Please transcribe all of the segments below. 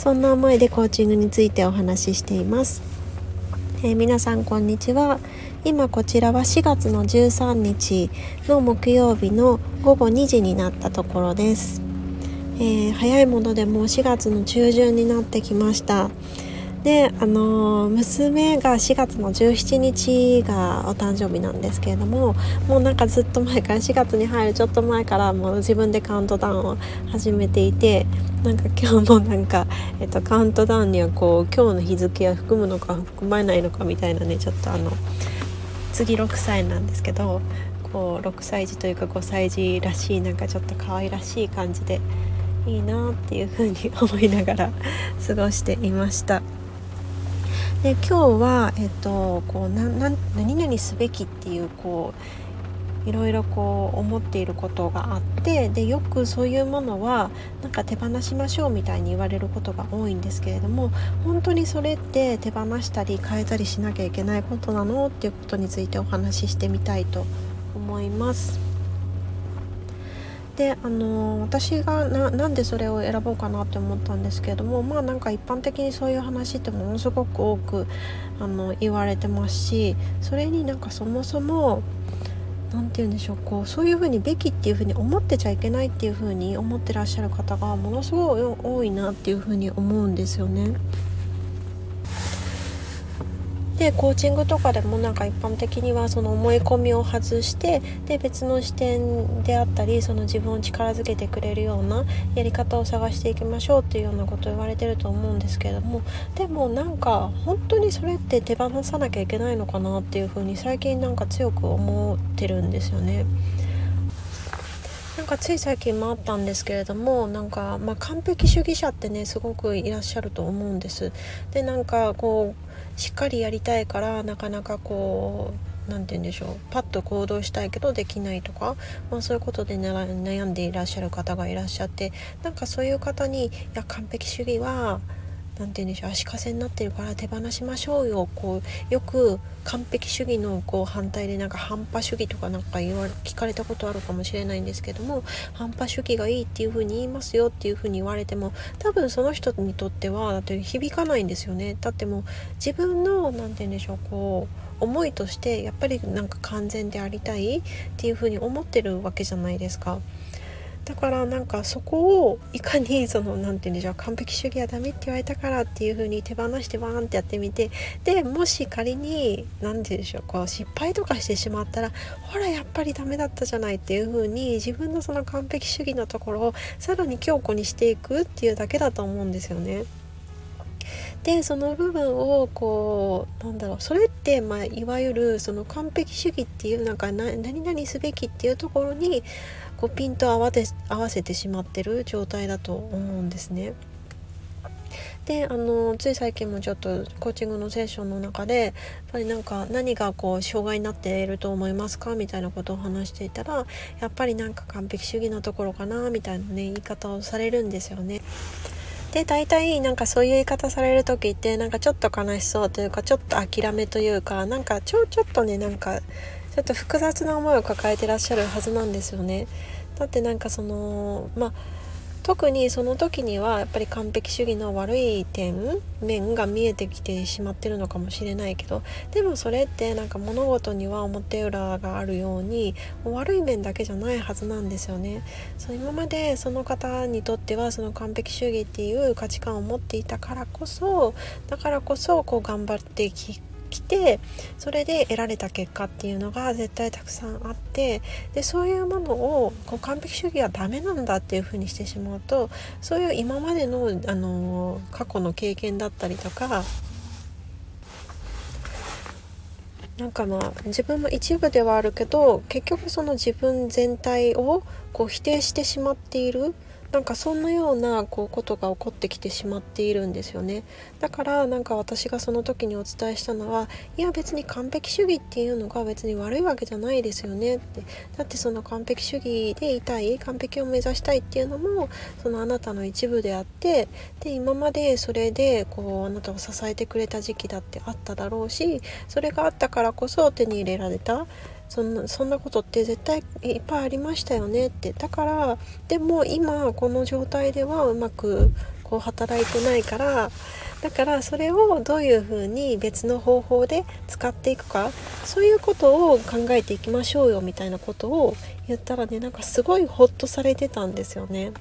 そんな思いでコーチングについてお話ししています、えー、皆さんこんにちは。今こちらは4月の13日の木曜日の午後2時になったところです、えー、早いものでもう4月の中旬になってきました。であの娘が4月の17日がお誕生日なんですけれどももうなんかずっと前から4月に入るちょっと前からもう自分でカウントダウンを始めていてなんか今日もなんか、えっと、カウントダウンにはこう今日の日付は含むのか含まれないのかみたいなねちょっとあの次6歳なんですけどこう6歳児というか5歳児らしいなんかちょっと可愛らしい感じでいいなっていうふうに思いながら過ごしていました。で今日は、えっと、こうなな何々すべきっていうこういろいろこう思っていることがあってでよくそういうものはなんか手放しましょうみたいに言われることが多いんですけれども本当にそれって手放したり変えたりしなきゃいけないことなの？っていうことについてお話ししてみたいと思います。であの私がなんでそれを選ぼうかなって思ったんですけれどもまあなんか一般的にそういう話ってものすごく多くあの言われてますしそれになんかそもそも何て言うんでしょうこうそういうふうにべきっていうふうに思ってちゃいけないっていうふうに思ってらっしゃる方がものすごい多いなっていうふうに思うんですよね。でコーチングとかでもなんか一般的にはその思い込みを外してで別の視点であったりその自分を力づけてくれるようなやり方を探していきましょうっていうようなことを言われてると思うんですけれどもでもなんか本当にそれって手放さなきゃいけないのかなっていうふうに最近なんか強く思ってるんですよね。なんかつい最近もあったんですけれどもなんか、まあ、完璧主義者ってねすごくいらっしゃると思うんです。でなんかこうしっかりやりたいからなかなかこう何て言うんでしょうパッと行動したいけどできないとか、まあ、そういうことで悩んでいらっしゃる方がいらっしゃってなんかそういう方に「いや完璧主義は何て言うんでしょう足かせになってるから手放しましょうよこうよく完璧主義のこう反対でなんか反派主義とかなんか言わ聞かれたことあるかもしれないんですけども反派主義がいいっていう風に言いますよっていう風に言われても多分その人にとってはだって響かないんですよねだってもう自分の何て言うんでしょうこう思いとしてやっぱりなんか完全でありたいっていう風に思ってるわけじゃないですか。だからなんかそこをいかにその何て言うんでしょう完璧主義はダメって言われたからっていう風に手放してバーンってやってみてでもし仮に何て言うんでしょうこう失敗とかしてしまったらほらやっぱりダメだったじゃないっていう風に自分のその完璧主義のところをさらに強固にしていくっていうだけだと思うんですよね。でその部分をこうなんだろうそれって、まあ、いわゆるその完璧主義っていうなんか何々すべきっていうところにこうピント合わて合わせてしまってる状態だと思うんですね。であのつい最近もちょっとコーチングのセッションの中でやっぱりなんか何がこう障害になっていると思いますかみたいなことを話していたらやっぱりなんか完璧主義なところかなみたいなね言い方をされるんですよね。で大体なんかそういう言い方される時ってなんかちょっと悲しそうというかちょっと諦めというかなんかちょちょっとねなんかちょっと複雑な思いを抱えてらっしゃるはずなんですよね。だってなんかそのまあ特にその時にはやっぱり完璧主義の悪い点面が見えてきてしまってるのかもしれないけどでもそれってなんか物事には表裏があるように悪い面だけじゃないはずなんですよね。そう今までその方にとってはその完璧主義っていう価値観を持っていたからこそだからこそこう頑張ってき来てそれで得られた結果っていうのが絶対たくさんあってでそういうものをこう完璧主義はダメなんだっていうふうにしてしまうとそういう今までの、あの過去の経験だったりとかなんかま自分の一部ではあるけど結局その自分全体をこう否定してしまっているなんかそんなようなこうことが起こってきてしまっているんですよね。だからなんか私がその時にお伝えしたのはいや別に完璧主義っていうのが別に悪いわけじゃないですよね。ってだってその完璧主義でいたい完璧を目指したいっていうのもそのあなたの一部であってで今までそれでこうあなたを支えてくれた時期だってあっただろうしそれがあったからこそ手に入れられた。そんなそんなことって絶対いっぱいありましたよねってだからでも今この状態ではうまくこう働いてないからだからそれをどういうふうに別の方法で使っていくかそういうことを考えていきましょうよみたいなことを言ったらねなんかすごいホッとされてたんですよね。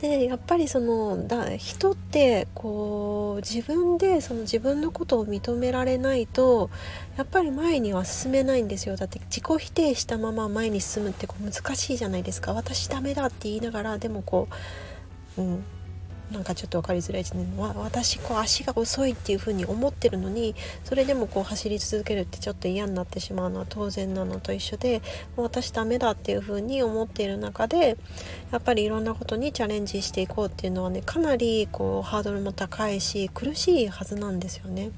でやっぱりそのだ人ってこう自分でその自分のことを認められないとやっぱり前には進めないんですよ。だって自己否定したまま前に進むってこう難しいじゃないですか。私ダメだって言いながらでもこう、うん、なんかちょっと分かりづらいですね私こう足が遅いっていう風に思ってるのにそれでもこう走り続けるってちょっと嫌になってしまうのは当然なのと一緒でもう私ダメだっていう風に思っている中でやっぱりいろんなことにチャレンジしていこうっていうのはねかなりこうハードルも高いし苦しいはずなんですよね。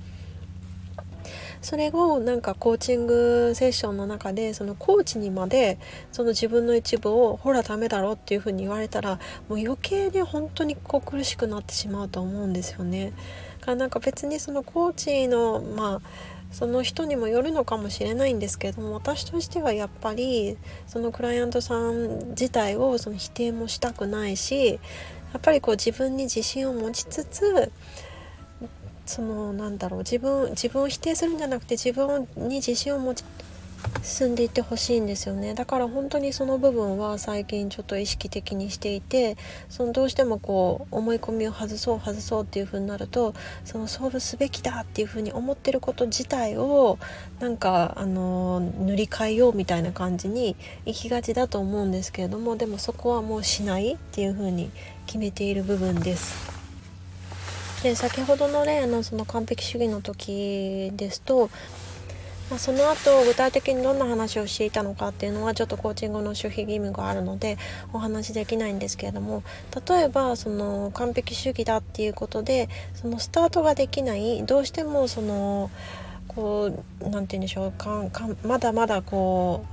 それをなんかコーチングセッションの中でそのコーチにまでその自分の一部をほらダメだろっていうふうに言われたらもう余計に本当にこう苦しくなってしまうと思うんですよね。からなんか別にそのコーチのまあその人にもよるのかもしれないんですけども私としてはやっぱりそのクライアントさん自体をその否定もしたくないしやっぱりこう自分に自信を持ちつつそのなんだろう自分自分を否定するんじゃなくて自分に自信を持ち進んでいってほしいんですよねだから本当にその部分は最近ちょっと意識的にしていてそのどうしてもこう思い込みを外そう外そうっていう風になるとそのそうすべきだっていう風に思ってること自体をなんかあの塗り替えようみたいな感じに行きがちだと思うんですけれどもでもそこはもうしないっていう風に決めている部分です。で先ほどの例のその完璧主義の時ですと、まあ、その後具体的にどんな話をしていたのかっていうのはちょっとコーチングの守秘義務があるのでお話しできないんですけれども例えばその完璧主義だっていうことでそのスタートができないどうしてもそのこう何て言うんでしょうかまだまだこ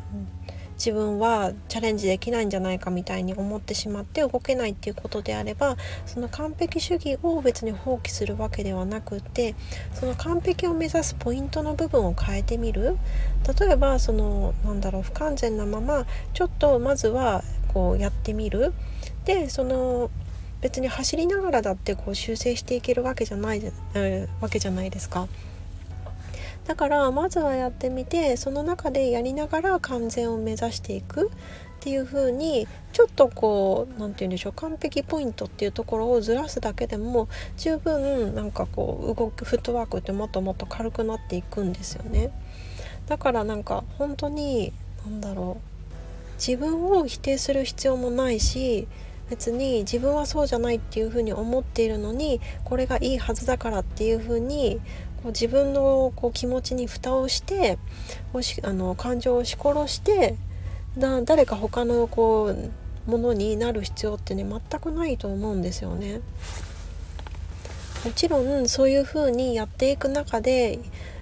う自分はチャレンジできないんじゃないかみたいに思ってしまって動けないっていうことであればその完璧主義を別に放棄するわけではなくてその完璧を目指すポイントの部分を変えてみる例えばそのなんだろう不完全なままちょっとまずはこうやってみるでその別に走りながらだってこう修正していけるわけじゃない、えー、わけじゃないですか。だからまずはやってみてその中でやりながら完全を目指していくっていう風にちょっとこう何て言うんでしょう完璧ポイントっていうところをずらすだけでも十分なんかこう動くフットワークってもっともっと軽くなっていくんですよね。だからなんか本当に何だろう自分を否定する必要もないし別に自分はそうじゃないっていうふうに思っているのにこれがいいはずだからっていうふうに自分のこう気持ちに蓋をしてあの感情を押し殺してだ誰か他のこうものになる必要ってね全くないと思うんですよね。もちろんそういうふうにやっていく中で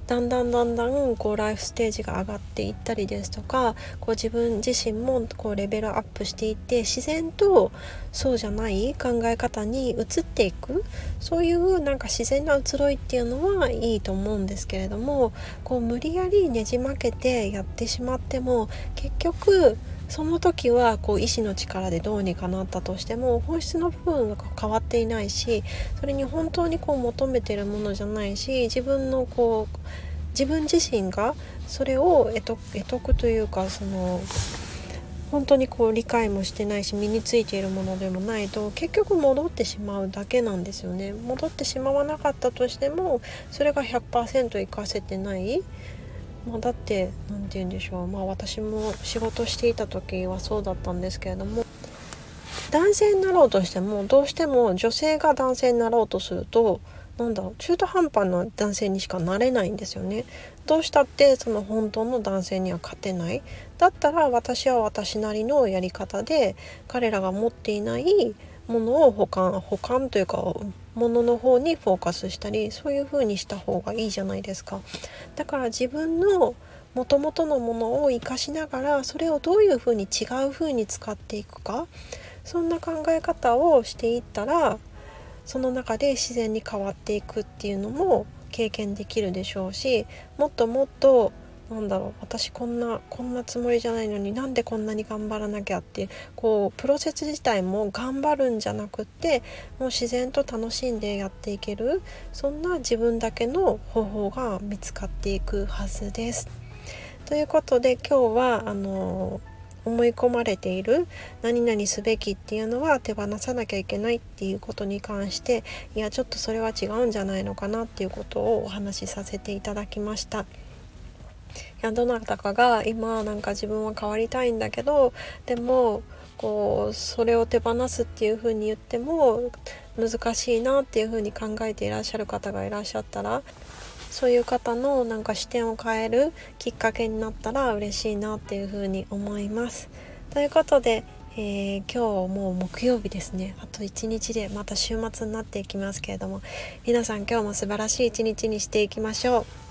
だんだんだんだんこうライフステージが上がっていったりですとかこう自分自身もこうレベルアップしていって自然とそうじゃない考え方に移っていくそういうなんか自然な移ろいっていうのはいいと思うんですけれどもこう無理やりねじ曲げてやってしまっても結局その時はこう意志の力でどうにかなったとしても本質の部分が変わっていないしそれに本当にこう求めてるものじゃないし自分のこう自分自身がそれを得得というかその本当にこう理解もしてないし身についているものでもないと結局戻ってしまうだけなんですよね。戻ってしまわなかったとしてもそれが100%活かせてない。まあ、だって何て言うんでしょう。まあ私も仕事していた時はそうだったんですけれども男性になろうとしてもどうしても女性が男性になろうとするとなんだろう中途半端な男性にしかなれないんですよね。どうしたってその本当の男性には勝てない。だったら私は私なりのやり方で彼らが持っていないものを保管保管というかものの方にフォーカスしたりそういう風にした方がいいじゃないですか。だから自分の元々のものを生かしながらそれをどういう風に違う風に使っていくかそんな考え方をしていったらその中で自然に変わっていくっていうのも経験できるでしょうしもっともっとなんだろう私こんなこんなつもりじゃないのになんでこんなに頑張らなきゃっていうこうプロセス自体も頑張るんじゃなくってもう自然と楽しんでやっていけるそんな自分だけの方法が見つかっていくはずです。ということで今日はあの思い込まれている何々すべきっていうのは手放さなきゃいけないっていうことに関していやちょっとそれは違うんじゃないのかなっていうことをお話しさせていただきました。やどなたかが今なんか自分は変わりたいんだけどでもこうそれを手放すっていう風に言っても難しいなっていう風に考えていらっしゃる方がいらっしゃったらそういう方のなんか視点を変えるきっかけになったら嬉しいなっていう風に思います。ということで、えー、今日もう木曜日ですねあと1日でまた週末になっていきますけれども皆さん今日も素晴らしい一日にしていきましょう。